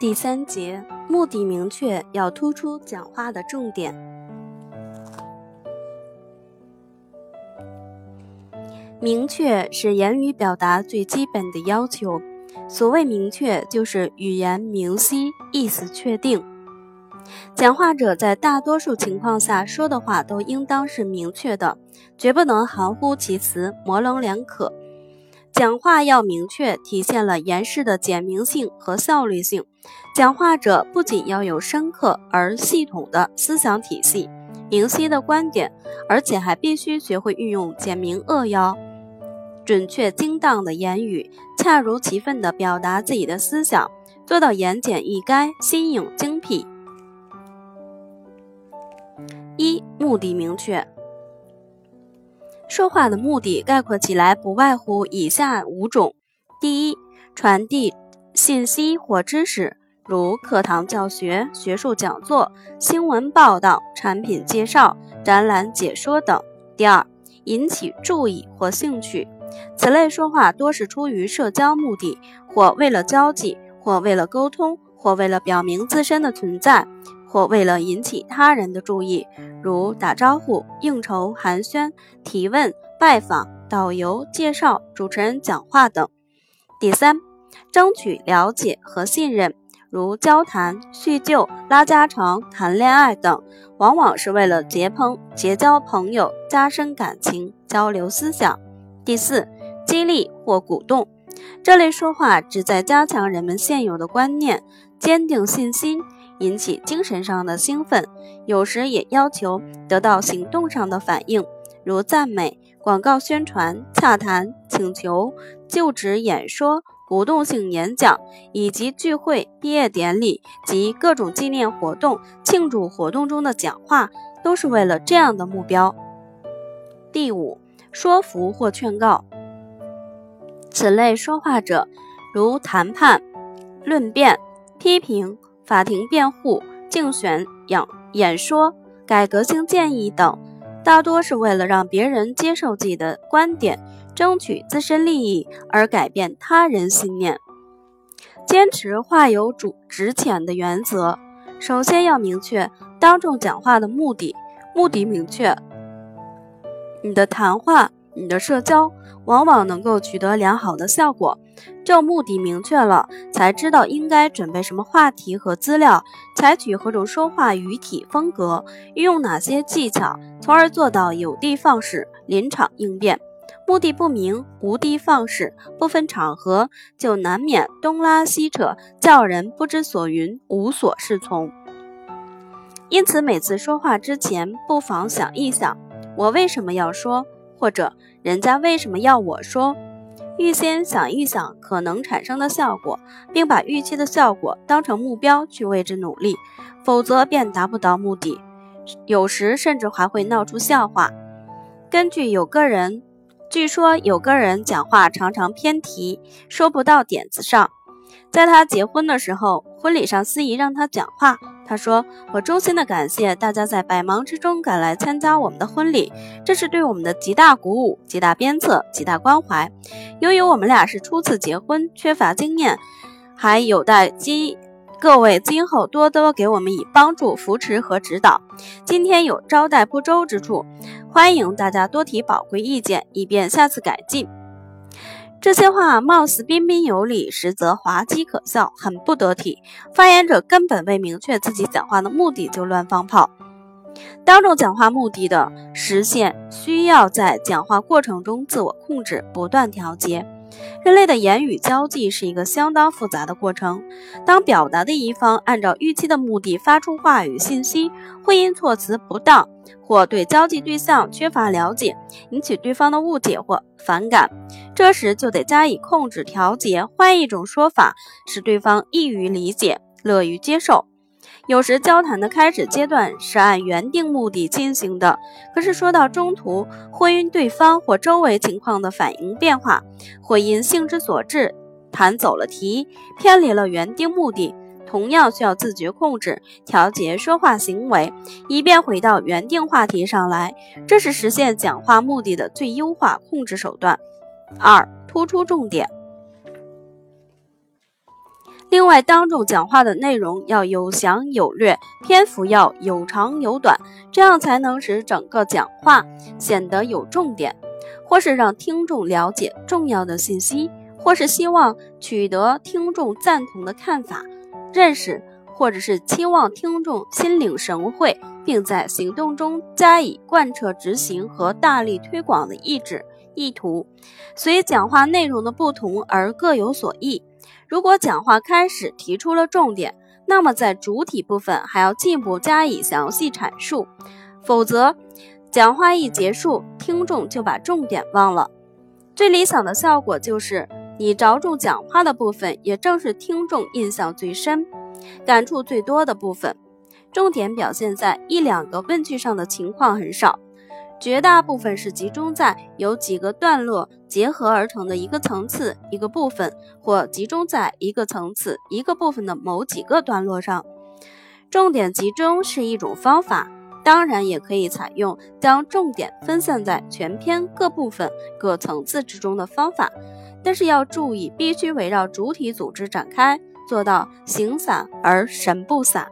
第三节，目的明确，要突出讲话的重点。明确是言语表达最基本的要求。所谓明确，就是语言明晰，意思确定。讲话者在大多数情况下说的话都应当是明确的，绝不能含糊其辞、模棱两可。讲话要明确，体现了言事的简明性和效率性。讲话者不仅要有深刻而系统的思想体系、明晰的观点，而且还必须学会运用简明扼要、准确精当的言语，恰如其分地表达自己的思想，做到言简意赅、新颖精辟。一、目的明确。说话的目的概括起来不外乎以下五种：第一，传递信息或知识，如课堂教学、学术讲座、新闻报道、产品介绍、展览解说等；第二，引起注意或兴趣，此类说话多是出于社交目的，或为了交际，或为了沟通，或为了表明自身的存在，或为了引起他人的注意。如打招呼、应酬、寒暄、提问、拜访、导游、介绍、主持人讲话等。第三，争取了解和信任，如交谈、叙旧、拉家常、谈恋爱等，往往是为了结朋、结交朋友、加深感情、交流思想。第四，激励或鼓动，这类说话旨在加强人们现有的观念，坚定信心。引起精神上的兴奋，有时也要求得到行动上的反应，如赞美、广告宣传、洽谈、请求、就职演说、鼓动性演讲，以及聚会、毕业典礼及各种纪念活动、庆祝活动中的讲话，都是为了这样的目标。第五，说服或劝告，此类说话者，如谈判、论辩、批评。法庭辩护、竞选演演说、改革性建议等，大多是为了让别人接受自己的观点，争取自身利益而改变他人信念。坚持话有主值浅的原则，首先要明确当众讲话的目的，目的明确，你的谈话。你的社交往往能够取得良好的效果。这目的明确了，才知道应该准备什么话题和资料，采取何种说话语体风格，运用哪些技巧，从而做到有的放矢、临场应变。目的不明、无的放矢，不分场合，就难免东拉西扯，叫人不知所云、无所适从。因此，每次说话之前，不妨想一想：我为什么要说？或者人家为什么要我说？预先想一想可能产生的效果，并把预期的效果当成目标去为之努力，否则便达不到目的，有时甚至还会闹出笑话。根据有个人，据说有个人讲话常常偏题，说不到点子上。在他结婚的时候，婚礼上司仪让他讲话。他说：“我衷心的感谢大家在百忙之中赶来参加我们的婚礼，这是对我们的极大鼓舞、极大鞭策、极大关怀。由于我们俩是初次结婚，缺乏经验，还有待今各位今后多多给我们以帮助、扶持和指导。今天有招待不周之处，欢迎大家多提宝贵意见，以便下次改进。”这些话貌似彬彬有礼，实则滑稽可笑，很不得体。发言者根本未明确自己讲话的目的就乱放炮。当众讲话目的的实现，需要在讲话过程中自我控制，不断调节。人类的言语交际是一个相当复杂的过程。当表达的一方按照预期的目的发出话语信息，会因措辞不当或对交际对象缺乏了解，引起对方的误解或反感。这时就得加以控制调节，换一种说法，使对方易于理解、乐于接受。有时交谈的开始阶段是按原定目的进行的，可是说到中途，会因对方或周围情况的反应变化，或因兴之所至，谈走了题，偏离了原定目的，同样需要自觉控制、调节说话行为，以便回到原定话题上来。这是实现讲话目的的最优化控制手段。二、突出重点。另外，当众讲话的内容要有详有略，篇幅要有长有短，这样才能使整个讲话显得有重点，或是让听众了解重要的信息，或是希望取得听众赞同的看法、认识，或者是期望听众心领神会，并在行动中加以贯彻执行和大力推广的意志意图。随讲话内容的不同而各有所异。如果讲话开始提出了重点，那么在主体部分还要进一步加以详细阐述，否则讲话一结束，听众就把重点忘了。最理想的效果就是你着重讲话的部分，也正是听众印象最深、感触最多的部分。重点表现在一两个问句上的情况很少。绝大部分是集中在由几个段落结合而成的一个层次、一个部分，或集中在一个层次、一个部分的某几个段落上。重点集中是一种方法，当然也可以采用将重点分散在全篇各部分、各层次之中的方法，但是要注意，必须围绕主体组织展开，做到形散而神不散。